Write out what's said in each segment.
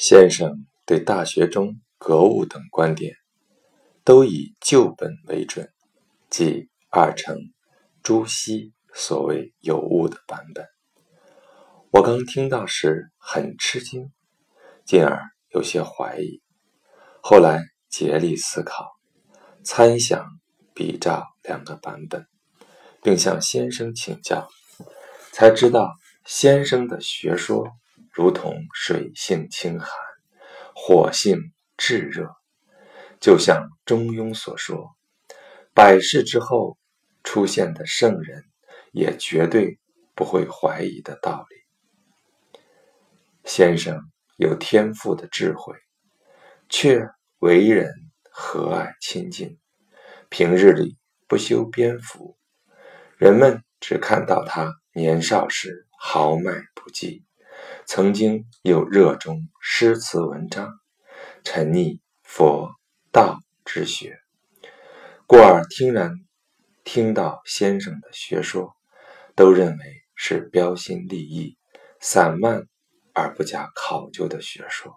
先生对大学中格物等观点，都以旧本为准，即二程朱熹所谓有物的版本。我刚听到时很吃惊，进而有些怀疑。后来竭力思考，参详比照两个版本，并向先生请教，才知道先生的学说。如同水性清寒，火性炙热，就像中庸所说：“百世之后出现的圣人，也绝对不会怀疑的道理。”先生有天赋的智慧，却为人和蔼亲近，平日里不修边幅，人们只看到他年少时豪迈不羁。曾经又热衷诗词文章，沉溺佛道之学，故而听然听到先生的学说，都认为是标新立异、散漫而不加考究的学说。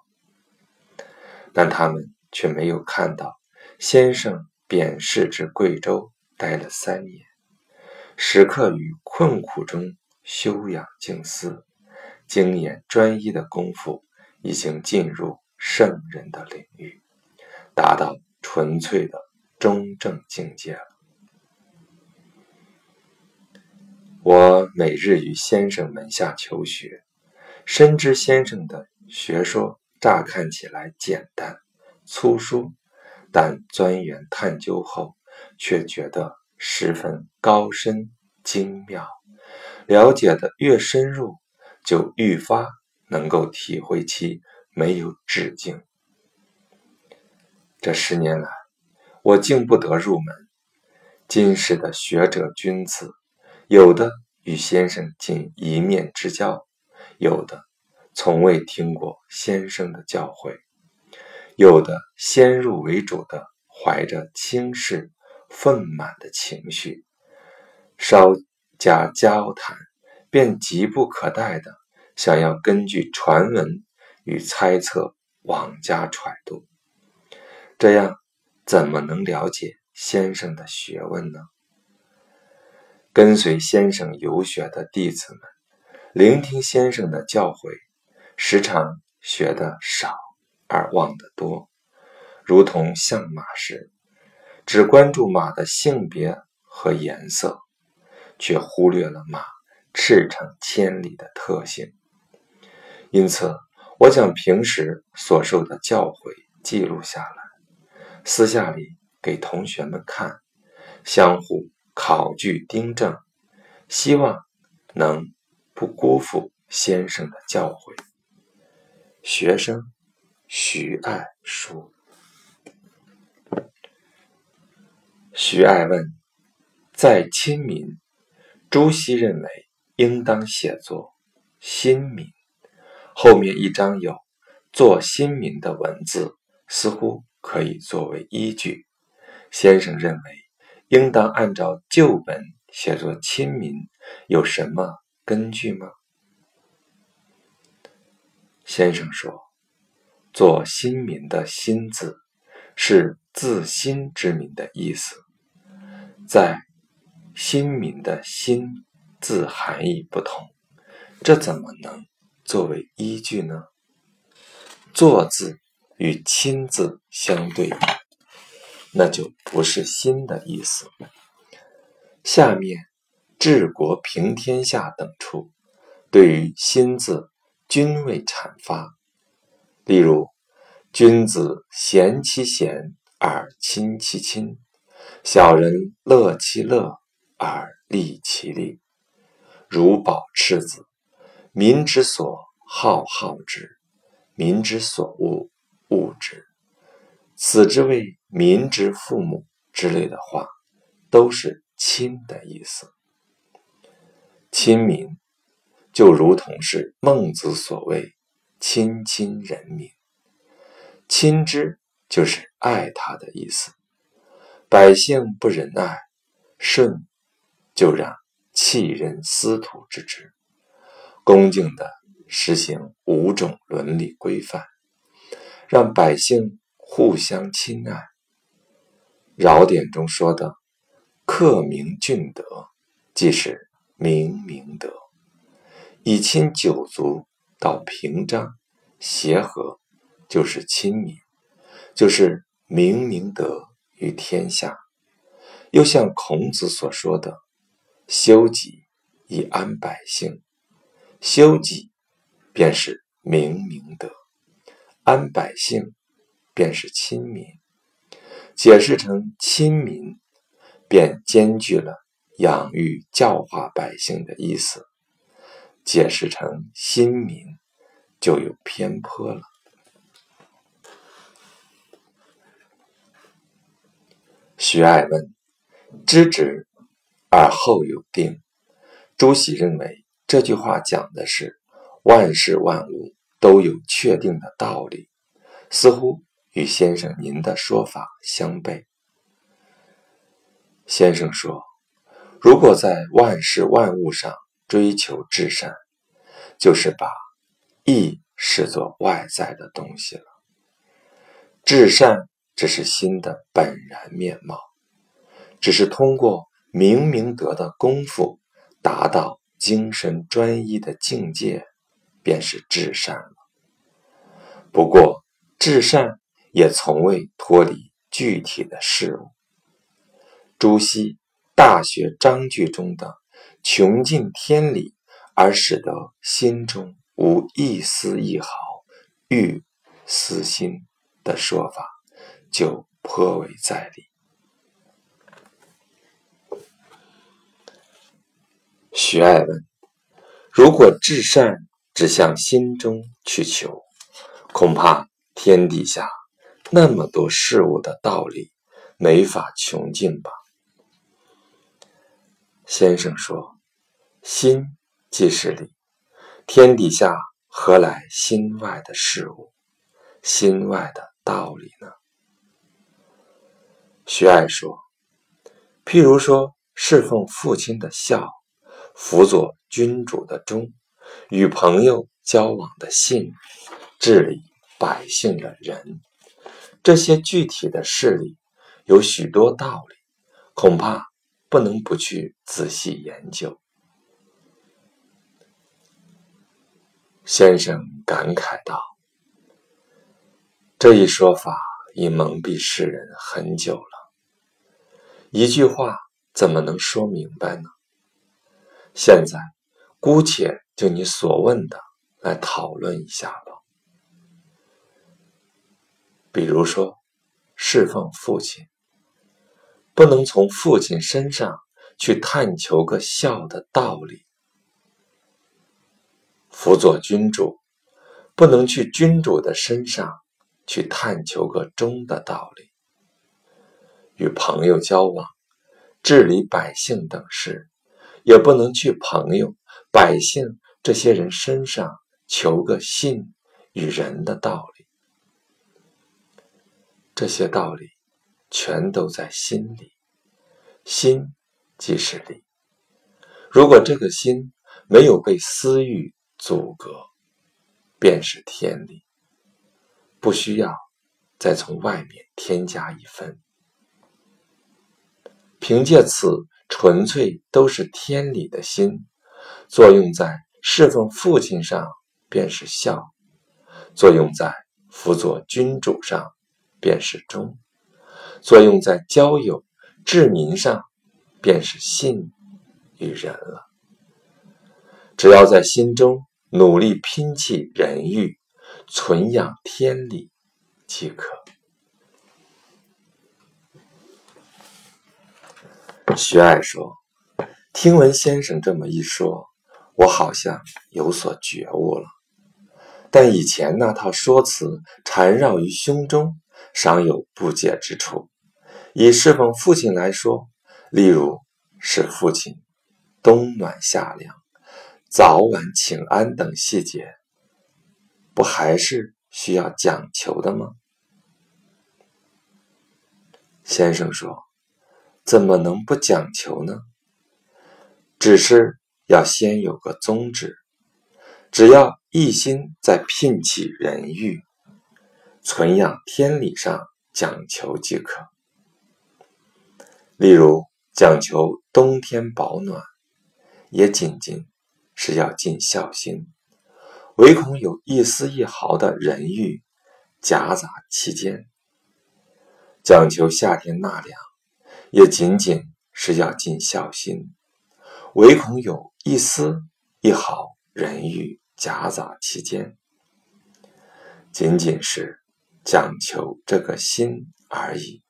但他们却没有看到，先生贬仕至贵州待了三年，时刻于困苦中修养静思。精研专一的功夫，已经进入圣人的领域，达到纯粹的中正境界了。我每日与先生门下求学，深知先生的学说乍看起来简单粗疏，但钻研探究后，却觉得十分高深精妙。了解的越深入。就愈发能够体会其没有止境。这十年来，我竟不得入门。今世的学者君子，有的与先生仅一面之交，有的从未听过先生的教诲，有的先入为主的怀着轻视、愤满的情绪，稍加交谈。便急不可待的想要根据传闻与猜测妄加揣度，这样怎么能了解先生的学问呢？跟随先生游学的弟子们，聆听先生的教诲，时常学得少而忘得多，如同相马时，只关注马的性别和颜色，却忽略了马。驰骋千里的特性，因此我将平时所受的教诲记录下来，私下里给同学们看，相互考据订正，希望能不辜负先生的教诲。学生徐爱说：“徐爱问，在亲民，朱熹认为。”应当写作“新民”，后面一章有“做新民”的文字，似乎可以作为依据。先生认为应当按照旧本写作“亲民”，有什么根据吗？先生说：“做新民的‘新’字，是自新之民的意思，在新民的‘新’。”字含义不同，这怎么能作为依据呢？坐字与亲字相对，那就不是新的意思。下面治国平天下等处，对于新字均未阐发。例如，君子贤其贤而亲其亲，小人乐其乐而利其利。如保赤子，民之所好好之，民之所恶恶之，此之谓民之父母之类的话，都是亲的意思。亲民就如同是孟子所谓“亲亲人民”，亲之就是爱他的意思。百姓不仁爱，舜就让。弃人司徒之职，恭敬地实行五种伦理规范，让百姓互相亲爱。尧典中说的“克明俊德”，即是明明德；以亲九族到平章协和，就是亲民，就是明明德于天下。又像孔子所说的“修己以安百姓”，修己便是明明德，安百姓便是亲民。解释成亲民，便兼具了养育教化百姓的意思；解释成亲民，就有偏颇了。徐爱问：“知止而后有定。”朱熹认为这句话讲的是万事万物都有确定的道理，似乎。与先生您的说法相悖。先生说，如果在万事万物上追求至善，就是把义视作外在的东西了。至善只是心的本然面貌，只是通过明明德的功夫，达到精神专一的境界，便是至善了。不过，至善。也从未脱离具体的事物。朱熹《大学章句》中的“穷尽天理而使得心中无一丝一毫欲私心”的说法，就颇为在理。徐爱问：“如果至善只向心中去求，恐怕天底下……”那么多事物的道理，没法穷尽吧？先生说：“心即是理，天底下何来心外的事物、心外的道理呢？”徐爱说：“譬如说，侍奉父亲的孝，辅佐君主的忠，与朋友交往的信，治理百姓的仁。”这些具体的事例有许多道理，恐怕不能不去仔细研究。先生感慨道：“这一说法已蒙蔽世人很久了，一句话怎么能说明白呢？现在姑且就你所问的来讨论一下吧。”比如说，侍奉父亲，不能从父亲身上去探求个孝的道理；辅佐君主，不能去君主的身上去探求个忠的道理；与朋友交往、治理百姓等事，也不能去朋友、百姓这些人身上求个信与仁的道理。这些道理全都在心里，心即是理。如果这个心没有被私欲阻隔，便是天理，不需要再从外面添加一分。凭借此纯粹都是天理的心，作用在侍奉父亲上，便是孝；作用在辅佐君主上。便是忠，作用在交友治民上，便是信与仁了。只要在心中努力拼气仁欲，存养天理即可。徐爱说：“听闻先生这么一说，我好像有所觉悟了。但以前那套说辞缠绕于胸中。”尚有不解之处。以侍奉父亲来说，例如使父亲冬暖夏凉、早晚请安等细节，不还是需要讲求的吗？先生说：“怎么能不讲求呢？只是要先有个宗旨，只要一心在聘起人欲。”存养天理上讲求即可。例如，讲求冬天保暖，也仅仅是要尽孝心，唯恐有一丝一毫的人欲夹杂其间；讲求夏天纳凉，也仅仅是要尽孝心，唯恐有一丝一毫人欲夹杂其间。仅仅是讲求这个心而已。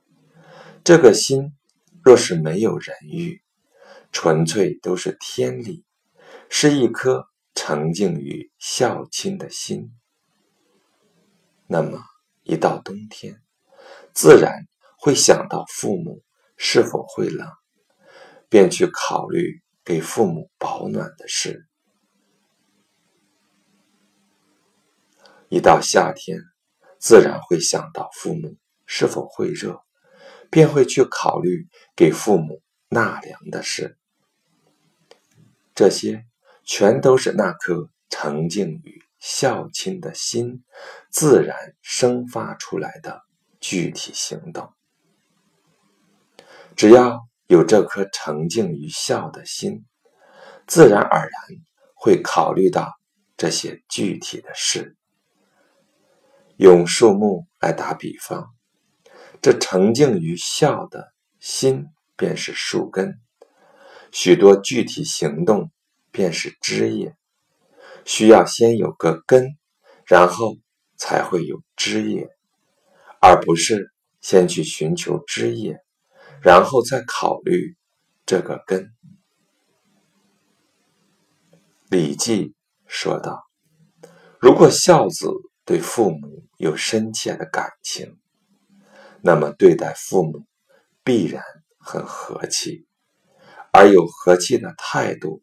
这个心若是没有人欲，纯粹都是天理，是一颗澄净于孝亲的心。那么一到冬天，自然会想到父母是否会冷，便去考虑给父母保暖的事。一到夏天，自然会想到父母是否会热，便会去考虑给父母纳凉的事。这些全都是那颗澄净于孝亲的心自然生发出来的具体行动。只要有这颗沉静于孝的心，自然而然会考虑到这些具体的事。用树木来打比方，这沉静于孝的心便是树根，许多具体行动便是枝叶。需要先有个根，然后才会有枝叶，而不是先去寻求枝叶，然后再考虑这个根。《礼记》说道：“如果孝子对父母，”有深切的感情，那么对待父母必然很和气，而有和气的态度，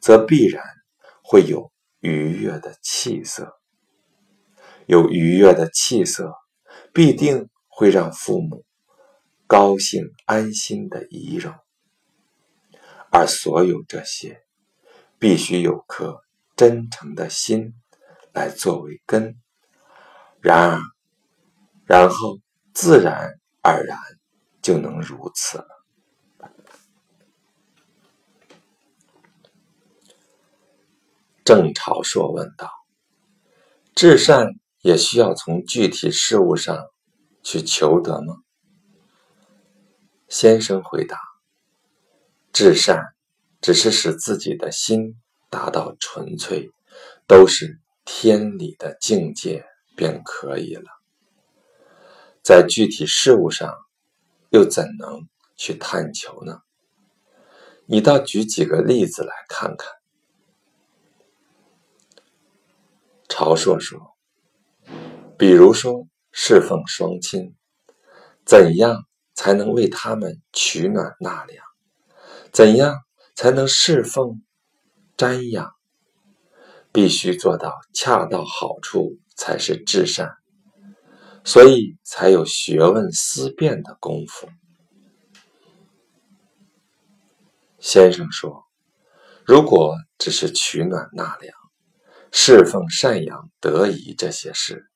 则必然会有愉悦的气色。有愉悦的气色，必定会让父母高兴安心的仪容。而所有这些，必须有颗真诚的心来作为根。然而，然后自然而然就能如此了。郑朝硕问道：“至善也需要从具体事物上去求得吗？”先生回答：“至善只是使自己的心达到纯粹，都是天理的境界。”便可以了。在具体事物上，又怎能去探求呢？你倒举几个例子来看看。朝硕说：“比如说侍奉双亲，怎样才能为他们取暖纳凉？怎样才能侍奉瞻仰？必须做到恰到好处。”才是至善，所以才有学问思辨的功夫。先生说：“如果只是取暖纳凉、侍奉赡养得宜这些事，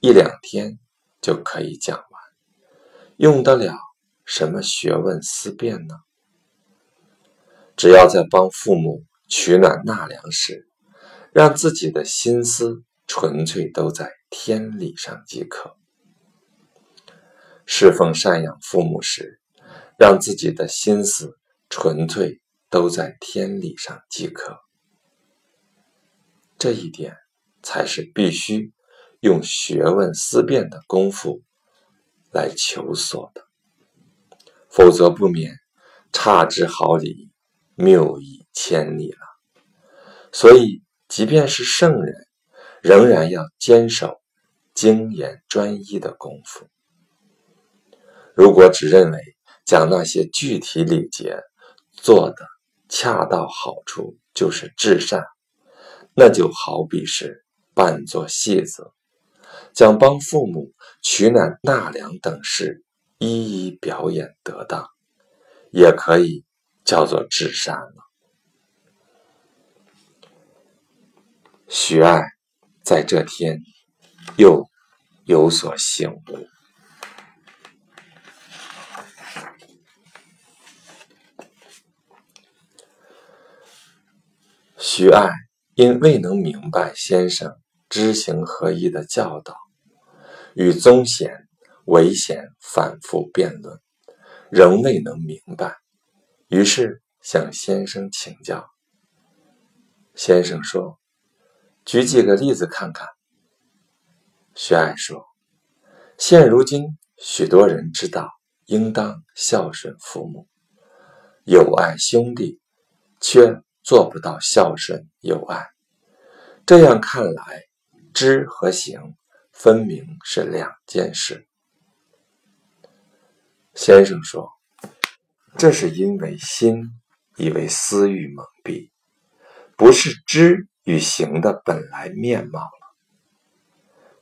一两天就可以讲，用得了什么学问思辨呢？只要在帮父母取暖纳凉时，让自己的心思。”纯粹都在天理上即可。侍奉赡养父母时，让自己的心思纯粹都在天理上即可。这一点才是必须用学问思辨的功夫来求索的，否则不免差之毫厘，谬以千里了。所以，即便是圣人。仍然要坚守精研专一的功夫。如果只认为讲那些具体礼节做的恰到好处就是至善，那就好比是扮作戏子，将帮父母取暖纳凉等事一一表演得当，也可以叫做至善了。徐爱。在这天，又有所醒悟。徐爱因未能明白先生知行合一的教导，与宗贤、韦贤反复辩论，仍未能明白，于是向先生请教。先生说：“举几个例子看看。”徐爱说：“现如今许多人知道应当孝顺父母，友爱兄弟，却……”做不到孝顺友爱，这样看来，知和行分明是两件事。先生说，这是因为心已为私欲蒙蔽，不是知与行的本来面貌了。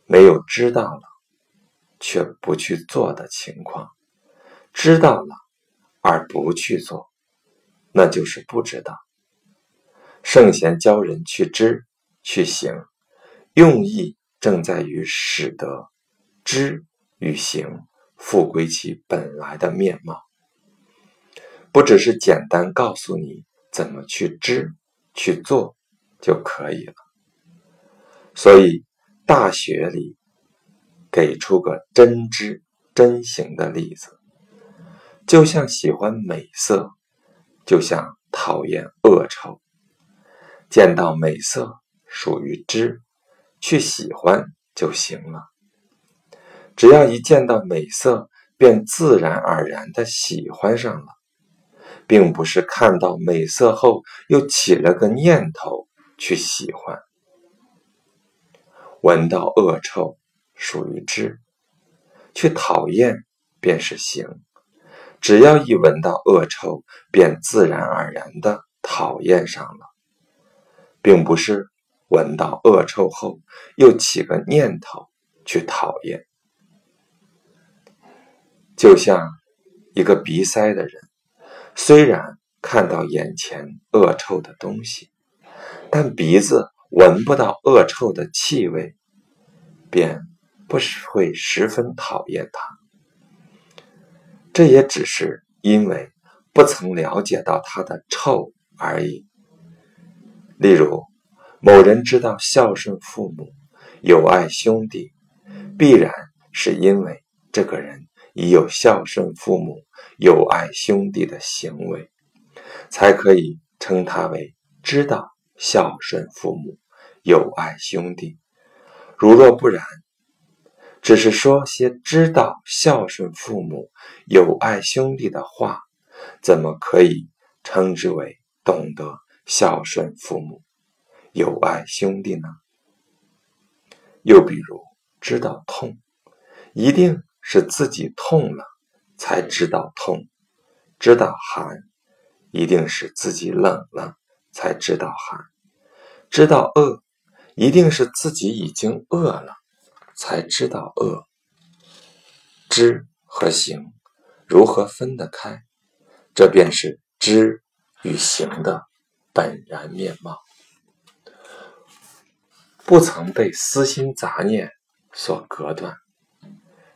没有知道了，却不去做的情况；知道了而不去做，那就是不知道。圣贤教人去知去行，用意正在于使得知与行复归其本来的面貌，不只是简单告诉你怎么去知去做就可以了。所以《大学》里给出个真知真行的例子，就像喜欢美色，就像讨厌恶臭。见到美色属于知，去喜欢就行了。只要一见到美色，便自然而然的喜欢上了，并不是看到美色后又起了个念头去喜欢。闻到恶臭属于知，去讨厌便是行。只要一闻到恶臭，便自然而然的讨厌上了。并不是闻到恶臭后又起个念头去讨厌，就像一个鼻塞的人，虽然看到眼前恶臭的东西，但鼻子闻不到恶臭的气味，便不是会十分讨厌它。这也只是因为不曾了解到它的臭而已。例如，某人知道孝顺父母、友爱兄弟，必然是因为这个人已有孝顺父母、友爱兄弟的行为，才可以称他为知道孝顺父母、友爱兄弟。如若不然，只是说些知道孝顺父母、友爱兄弟的话，怎么可以称之为懂得？孝顺父母，友爱兄弟呢？又比如知道痛，一定是自己痛了才知道痛；知道寒，一定是自己冷了才知道寒；知道饿，一定是自己已经饿了才知道饿。知和行如何分得开？这便是知与行的。本然面貌，不曾被私心杂念所隔断。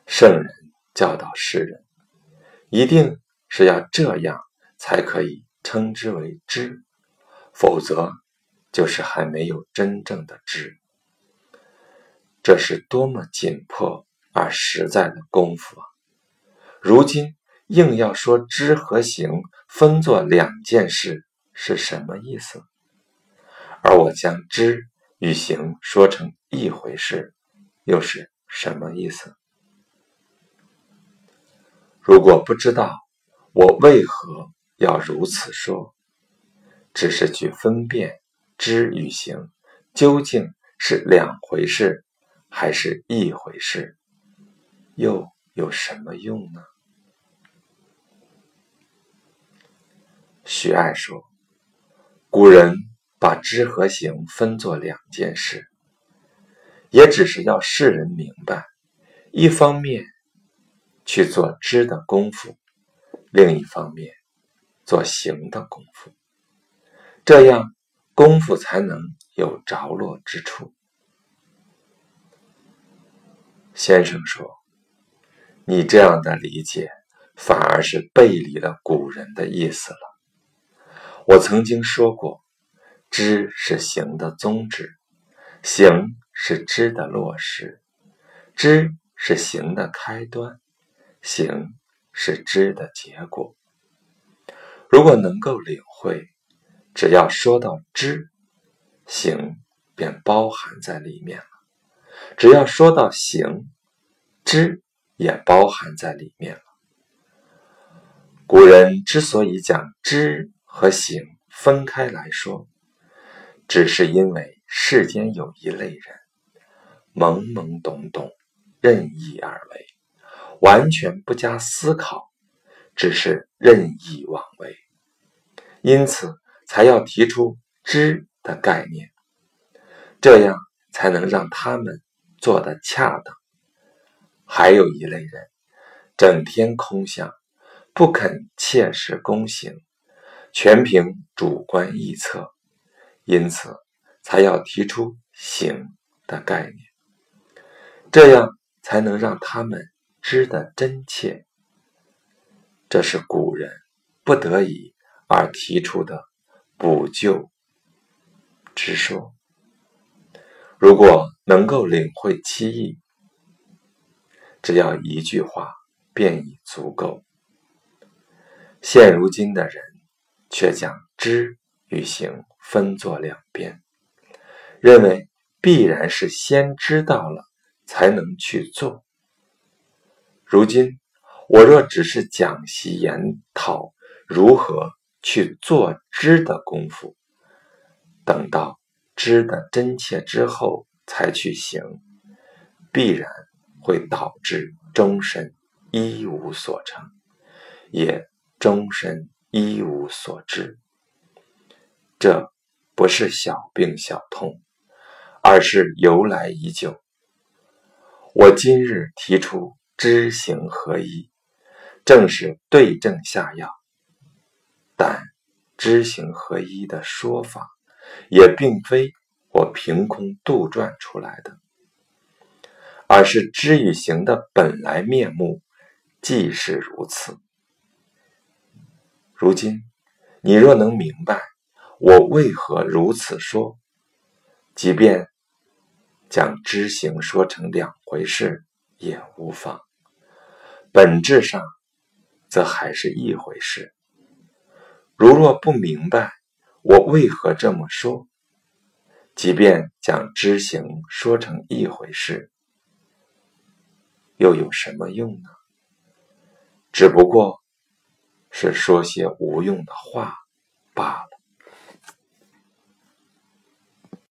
圣人教导世人，一定是要这样才可以称之为知，否则就是还没有真正的知。这是多么紧迫而实在的功夫啊！如今硬要说知和行分作两件事。是什么意思？而我将知与行说成一回事，又是什么意思？如果不知道我为何要如此说，只是去分辨知与行究竟是两回事还是一回事，又有什么用呢？徐爱说。古人把知和行分作两件事，也只是要世人明白：一方面去做知的功夫，另一方面做行的功夫，这样功夫才能有着落之处。先生说：“你这样的理解，反而是背离了古人的意思了。我曾经说过，知是行的宗旨，行是知的落实，知是行的开端，行是知的结果。如果能够领会，只要说到知，行便包含在里面了。”只要说到行，知也包含在里面了。古人之所以将知和行分开来说，只是因为世间有一类人，懵懵懂懂、任意而为，完全不加思考，只是任意妄为，因此才要提出知的概念，这样才能让他们。做的恰当，还有一类人，整天空想，不肯切实躬行，全凭主观臆测，因此才要提出行的概念，这样才能让他们知得真切。这是古人不得已而提出的补救之说。如果能够领会其意，只要一句话便已足够。现如今的人却将知与行分作两边，认为必然是先知道了才能去做。如今我若只是讲习研讨如何去做知的功夫，等到。知的真切之后才去行，必然会导致终身一无所成，也终身一无所知。这不是小病小痛，而是由来已久。我今日提出知行合一，正是对症下药。但知行合一的说法。也并非我凭空杜撰出来的，而是知与行的本来面目，既是如此。如今，你若能明白我为何如此说，即便将知行说成两回事也无妨，本质上则还是一回事。如若不明白，我为何这么说？即便将知行说成一回事，又有什么用呢？只不过是说些无用的话罢了。